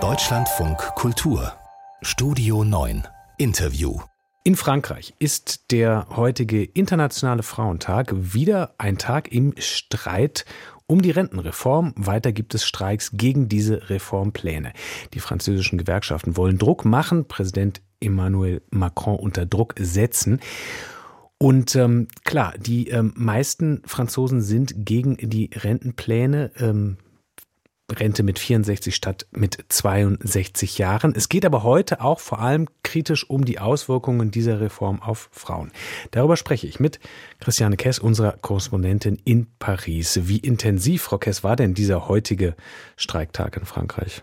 Deutschlandfunk Kultur Studio 9 Interview in Frankreich ist der heutige Internationale Frauentag wieder ein Tag im Streit um die Rentenreform. Weiter gibt es Streiks gegen diese Reformpläne. Die französischen Gewerkschaften wollen Druck machen, Präsident Emmanuel Macron unter Druck setzen. Und ähm, klar, die ähm, meisten Franzosen sind gegen die Rentenpläne. Ähm, Rente mit 64 statt mit 62 Jahren. Es geht aber heute auch vor allem kritisch um die Auswirkungen dieser Reform auf Frauen. Darüber spreche ich mit Christiane Kess, unserer Korrespondentin in Paris. Wie intensiv, Frau Kess, war denn dieser heutige Streiktag in Frankreich?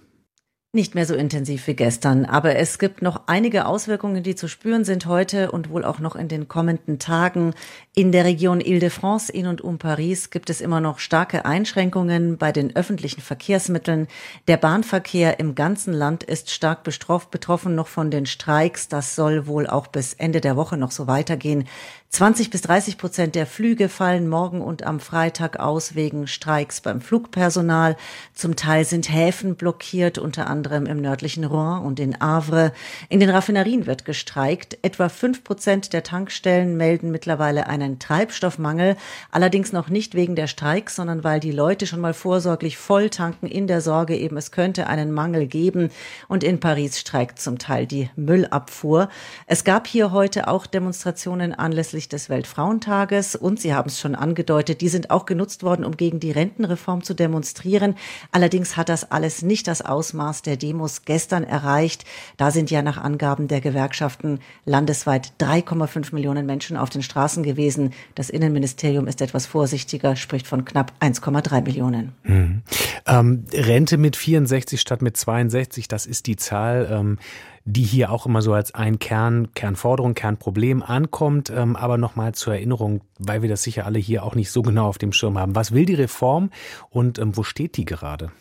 Nicht mehr so intensiv wie gestern, aber es gibt noch einige Auswirkungen, die zu spüren sind heute und wohl auch noch in den kommenden Tagen. In der Region Ile-de-France in und um Paris gibt es immer noch starke Einschränkungen bei den öffentlichen Verkehrsmitteln. Der Bahnverkehr im ganzen Land ist stark betroffen noch von den Streiks. Das soll wohl auch bis Ende der Woche noch so weitergehen. 20 bis 30 Prozent der Flüge fallen morgen und am Freitag aus wegen Streiks beim Flugpersonal. Zum Teil sind Häfen blockiert, unter anderem im nördlichen Rouen und in Havre. In den Raffinerien wird gestreikt. Etwa fünf Prozent der Tankstellen melden mittlerweile einen Treibstoffmangel. Allerdings noch nicht wegen der Streiks, sondern weil die Leute schon mal vorsorglich voll tanken in der Sorge eben, es könnte einen Mangel geben. Und in Paris streikt zum Teil die Müllabfuhr. Es gab hier heute auch Demonstrationen anlässlich anlässlich des Weltfrauentages und Sie haben es schon angedeutet, die sind auch genutzt worden, um gegen die Rentenreform zu demonstrieren. Allerdings hat das alles nicht das Ausmaß der Demos gestern erreicht. Da sind ja nach Angaben der Gewerkschaften landesweit 3,5 Millionen Menschen auf den Straßen gewesen. Das Innenministerium ist etwas vorsichtiger, spricht von knapp 1,3 Millionen. Mhm. Ähm, Rente mit 64 statt mit 62, das ist die Zahl. Ähm, die hier auch immer so als ein Kern, Kernforderung, Kernproblem ankommt. Ähm, aber nochmal zur Erinnerung, weil wir das sicher alle hier auch nicht so genau auf dem Schirm haben. Was will die Reform und ähm, wo steht die gerade?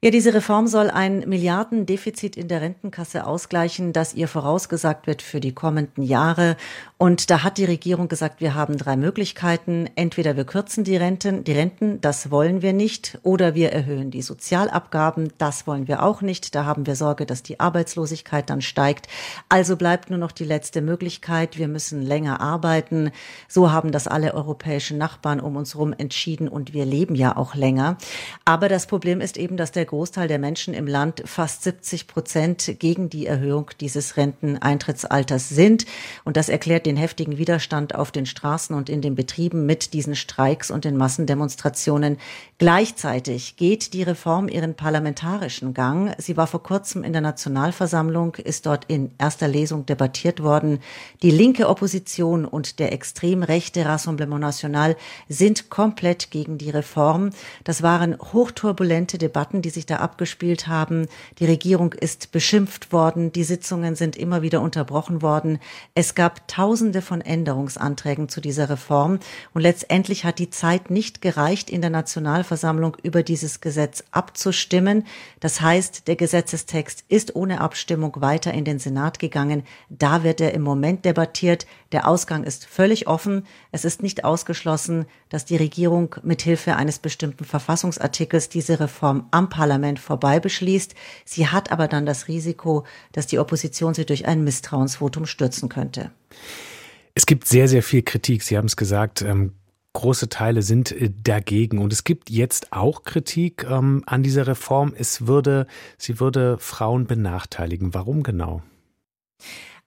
Ja, diese Reform soll ein Milliardendefizit in der Rentenkasse ausgleichen, das ihr vorausgesagt wird für die kommenden Jahre. Und da hat die Regierung gesagt, wir haben drei Möglichkeiten. Entweder wir kürzen die Renten, die Renten, das wollen wir nicht, oder wir erhöhen die Sozialabgaben, das wollen wir auch nicht. Da haben wir Sorge, dass die Arbeitslosigkeit dann steigt. Also bleibt nur noch die letzte Möglichkeit. Wir müssen länger arbeiten. So haben das alle europäischen Nachbarn um uns herum entschieden und wir leben ja auch länger. Aber das Problem ist eben, dass der Großteil der Menschen im Land, fast 70 Prozent, gegen die Erhöhung dieses Renteneintrittsalters sind. Und das erklärt den heftigen Widerstand auf den Straßen und in den Betrieben mit diesen Streiks und den Massendemonstrationen. Gleichzeitig geht die Reform ihren parlamentarischen Gang. Sie war vor kurzem in der Nationalversammlung, ist dort in erster Lesung debattiert worden. Die linke Opposition und der extrem rechte Rassemblement National sind komplett gegen die Reform. Das waren hochturbulente Debatten, die sich da abgespielt haben. Die Regierung ist beschimpft worden. Die Sitzungen sind immer wieder unterbrochen worden. Es gab Tausende von Änderungsanträgen zu dieser Reform. Und letztendlich hat die Zeit nicht gereicht, in der Nationalversammlung über dieses Gesetz abzustimmen. Das heißt, der Gesetzestext ist ohne Abstimmung weiter in den Senat gegangen. Da wird er im Moment debattiert. Der Ausgang ist völlig offen. Es ist nicht ausgeschlossen, dass die Regierung mithilfe eines bestimmten Verfassungsartikels diese Reform am Parlament Parlament vorbei beschließt. Sie hat aber dann das Risiko, dass die Opposition sie durch ein Misstrauensvotum stürzen könnte. Es gibt sehr, sehr viel Kritik. Sie haben es gesagt. Ähm große Teile sind äh, dagegen. Und es gibt jetzt auch Kritik ähm, an dieser Reform. Es würde, sie würde Frauen benachteiligen. Warum genau?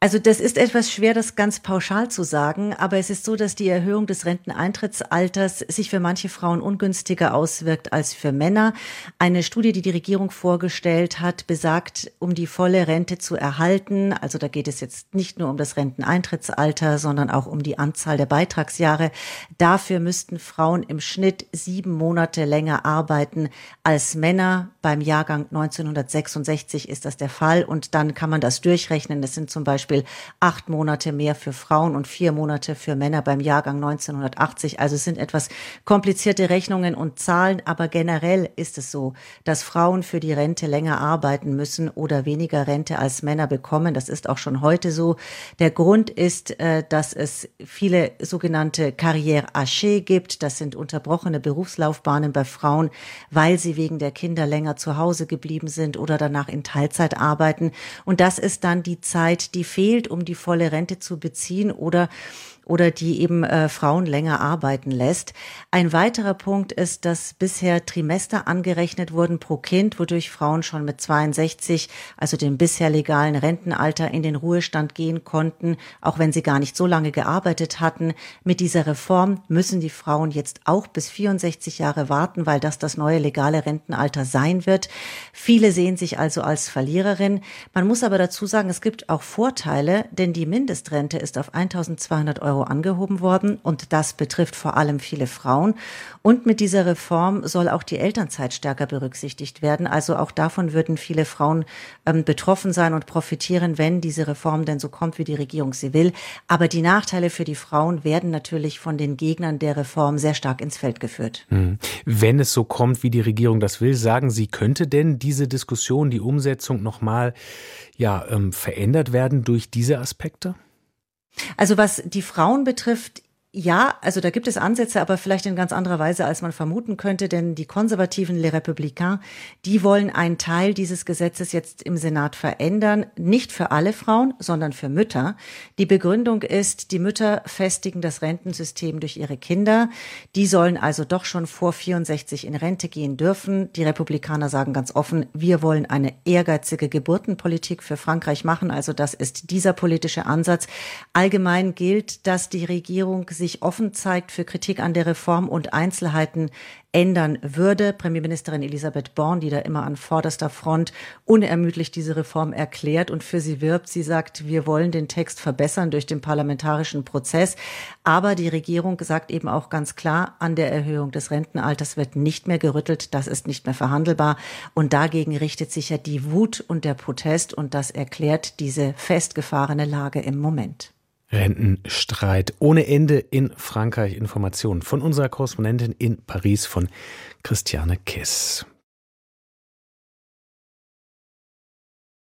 Also das ist etwas schwer, das ganz pauschal zu sagen, aber es ist so, dass die Erhöhung des Renteneintrittsalters sich für manche Frauen ungünstiger auswirkt als für Männer. Eine Studie, die die Regierung vorgestellt hat, besagt, um die volle Rente zu erhalten, also da geht es jetzt nicht nur um das Renteneintrittsalter, sondern auch um die Anzahl der Beitragsjahre, dafür müssten Frauen im Schnitt sieben Monate länger arbeiten als Männer. Beim Jahrgang 1966 ist das der Fall und dann kann man das durchrechnen. Das sind zum Beispiel Beispiel acht Monate mehr für Frauen und vier Monate für Männer beim Jahrgang 1980. Also es sind etwas komplizierte Rechnungen und Zahlen, aber generell ist es so, dass Frauen für die Rente länger arbeiten müssen oder weniger Rente als Männer bekommen. Das ist auch schon heute so. Der Grund ist, äh, dass es viele sogenannte Carrière hachée gibt. Das sind unterbrochene Berufslaufbahnen bei Frauen, weil sie wegen der Kinder länger zu Hause geblieben sind oder danach in Teilzeit arbeiten. Und das ist dann die Zeit, die fehlt, um die volle Rente zu beziehen oder oder die eben äh, Frauen länger arbeiten lässt. Ein weiterer Punkt ist, dass bisher Trimester angerechnet wurden pro Kind, wodurch Frauen schon mit 62, also dem bisher legalen Rentenalter, in den Ruhestand gehen konnten, auch wenn sie gar nicht so lange gearbeitet hatten. Mit dieser Reform müssen die Frauen jetzt auch bis 64 Jahre warten, weil das das neue legale Rentenalter sein wird. Viele sehen sich also als Verliererin. Man muss aber dazu sagen, es gibt auch Vorteile, denn die Mindestrente ist auf 1200 Euro Angehoben worden und das betrifft vor allem viele Frauen. Und mit dieser Reform soll auch die Elternzeit stärker berücksichtigt werden. Also auch davon würden viele Frauen ähm, betroffen sein und profitieren, wenn diese Reform denn so kommt, wie die Regierung sie will. Aber die Nachteile für die Frauen werden natürlich von den Gegnern der Reform sehr stark ins Feld geführt. Hm. Wenn es so kommt, wie die Regierung das will, sagen Sie, könnte denn diese Diskussion, die Umsetzung nochmal ja, ähm, verändert werden durch diese Aspekte? Also was die Frauen betrifft, ja, also da gibt es Ansätze, aber vielleicht in ganz anderer Weise, als man vermuten könnte, denn die konservativen Les Républicains, die wollen einen Teil dieses Gesetzes jetzt im Senat verändern, nicht für alle Frauen, sondern für Mütter. Die Begründung ist, die Mütter festigen das Rentensystem durch ihre Kinder. Die sollen also doch schon vor 64 in Rente gehen dürfen. Die Republikaner sagen ganz offen, wir wollen eine ehrgeizige Geburtenpolitik für Frankreich machen. Also das ist dieser politische Ansatz. Allgemein gilt, dass die Regierung sich offen zeigt für Kritik an der Reform und Einzelheiten ändern würde. Premierministerin Elisabeth Born, die da immer an vorderster Front unermüdlich diese Reform erklärt und für sie wirbt. Sie sagt, wir wollen den Text verbessern durch den parlamentarischen Prozess. Aber die Regierung sagt eben auch ganz klar, an der Erhöhung des Rentenalters wird nicht mehr gerüttelt. Das ist nicht mehr verhandelbar. Und dagegen richtet sich ja die Wut und der Protest. Und das erklärt diese festgefahrene Lage im Moment. Rentenstreit ohne Ende in Frankreich. Informationen von unserer Korrespondentin in Paris von Christiane Kiss.